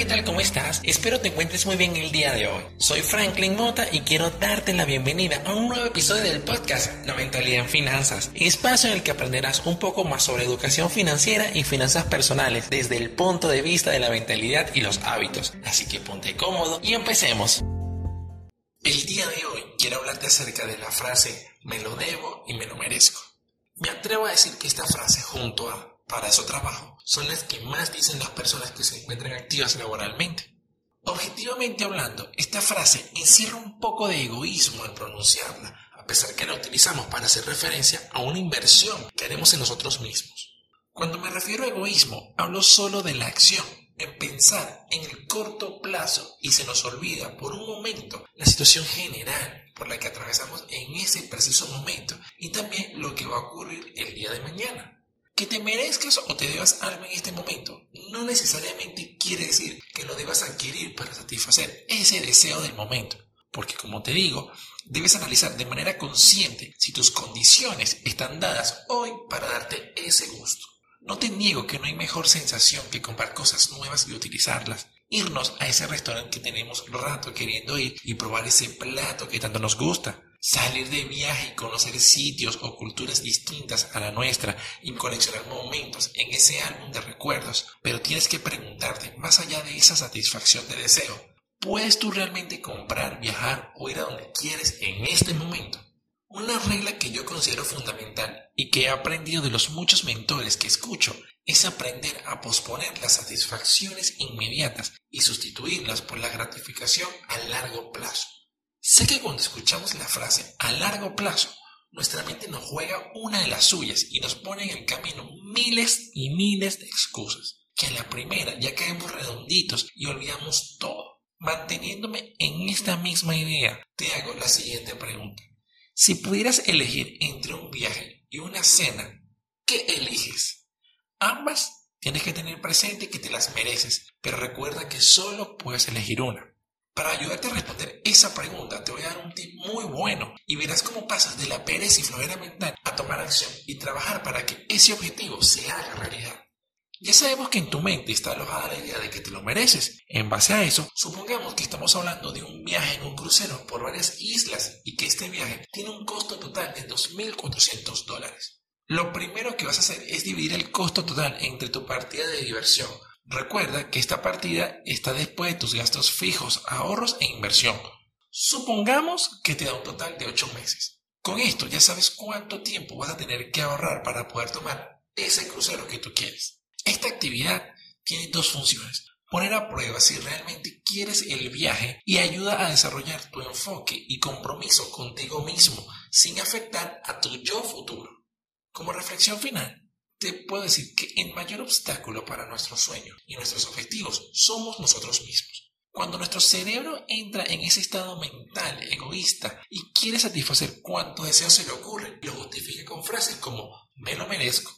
¿qué tal? ¿Cómo estás? Espero te encuentres muy bien el día de hoy. Soy Franklin Mota y quiero darte la bienvenida a un nuevo episodio del podcast La Mentalidad en Finanzas, espacio en el que aprenderás un poco más sobre educación financiera y finanzas personales desde el punto de vista de la mentalidad y los hábitos. Así que ponte cómodo y empecemos. El día de hoy quiero hablarte acerca de la frase me lo debo y me lo merezco. Me atrevo a decir que esta frase junto a para eso trabajo son las que más dicen las personas que se encuentran activas laboralmente. Objetivamente hablando, esta frase encierra un poco de egoísmo al pronunciarla, a pesar que la utilizamos para hacer referencia a una inversión que haremos en nosotros mismos. Cuando me refiero a egoísmo, hablo solo de la acción, en pensar en el corto plazo y se nos olvida por un momento la situación general por la que atravesamos en ese preciso momento y también lo que va a ocurrir el día de mañana. Que te merezcas o te debas algo en este momento no necesariamente quiere decir que lo debas adquirir para satisfacer ese deseo del momento. Porque como te digo, debes analizar de manera consciente si tus condiciones están dadas hoy para darte ese gusto. No te niego que no hay mejor sensación que comprar cosas nuevas y utilizarlas. Irnos a ese restaurante que tenemos rato queriendo ir y probar ese plato que tanto nos gusta salir de viaje y conocer sitios o culturas distintas a la nuestra y coleccionar momentos en ese álbum de recuerdos. Pero tienes que preguntarte, más allá de esa satisfacción de deseo, ¿puedes tú realmente comprar, viajar o ir a donde quieres en este momento? Una regla que yo considero fundamental y que he aprendido de los muchos mentores que escucho es aprender a posponer las satisfacciones inmediatas y sustituirlas por la gratificación a largo plazo. Sé que cuando escuchamos la frase a largo plazo, nuestra mente nos juega una de las suyas y nos pone en el camino miles y miles de excusas, que a la primera ya caemos redonditos y olvidamos todo. Manteniéndome en esta misma idea, te hago la siguiente pregunta. Si pudieras elegir entre un viaje y una cena, ¿qué eliges? Ambas tienes que tener presente que te las mereces, pero recuerda que solo puedes elegir una. Para ayudarte a responder esa pregunta, te voy a dar un tip muy bueno y verás cómo pasas de la pereza y flojera mental a tomar acción y trabajar para que ese objetivo se haga realidad. Ya sabemos que en tu mente está alojada la idea de que te lo mereces. En base a eso, supongamos que estamos hablando de un viaje en un crucero por varias islas y que este viaje tiene un costo total de 2.400 dólares. Lo primero que vas a hacer es dividir el costo total entre tu partida de diversión, Recuerda que esta partida está después de tus gastos fijos, ahorros e inversión. Supongamos que te da un total de 8 meses. Con esto ya sabes cuánto tiempo vas a tener que ahorrar para poder tomar ese crucero que tú quieres. Esta actividad tiene dos funciones. Poner a prueba si realmente quieres el viaje y ayuda a desarrollar tu enfoque y compromiso contigo mismo sin afectar a tu yo futuro. Como reflexión final, te puedo decir que el mayor obstáculo para nuestros sueños y nuestros objetivos somos nosotros mismos. Cuando nuestro cerebro entra en ese estado mental egoísta y quiere satisfacer cuanto deseo se le ocurre, lo justifica con frases como me lo merezco.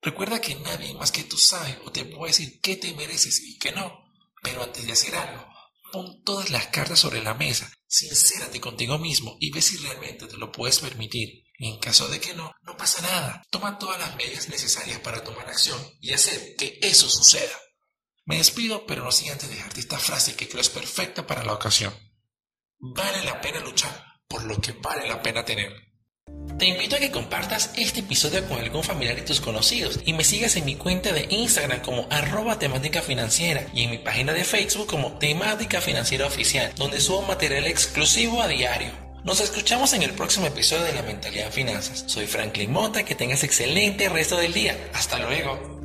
Recuerda que nadie más que tú sabe o te puede decir qué te mereces y qué no. Pero antes de hacer algo, pon todas las cartas sobre la mesa, sincérate contigo mismo y ve si realmente te lo puedes permitir en caso de que no, no pasa nada. Toma todas las medidas necesarias para tomar acción y hacer que eso suceda. Me despido, pero no sin antes dejarte esta frase que creo es perfecta para la ocasión. Vale la pena luchar por lo que vale la pena tener. Te invito a que compartas este episodio con algún familiar y tus conocidos y me sigas en mi cuenta de Instagram como arroba temática financiera y en mi página de Facebook como temática financiera oficial, donde subo material exclusivo a diario. Nos escuchamos en el próximo episodio de La Mentalidad Finanzas. Soy Franklin Mota, que tengas excelente resto del día. Hasta luego.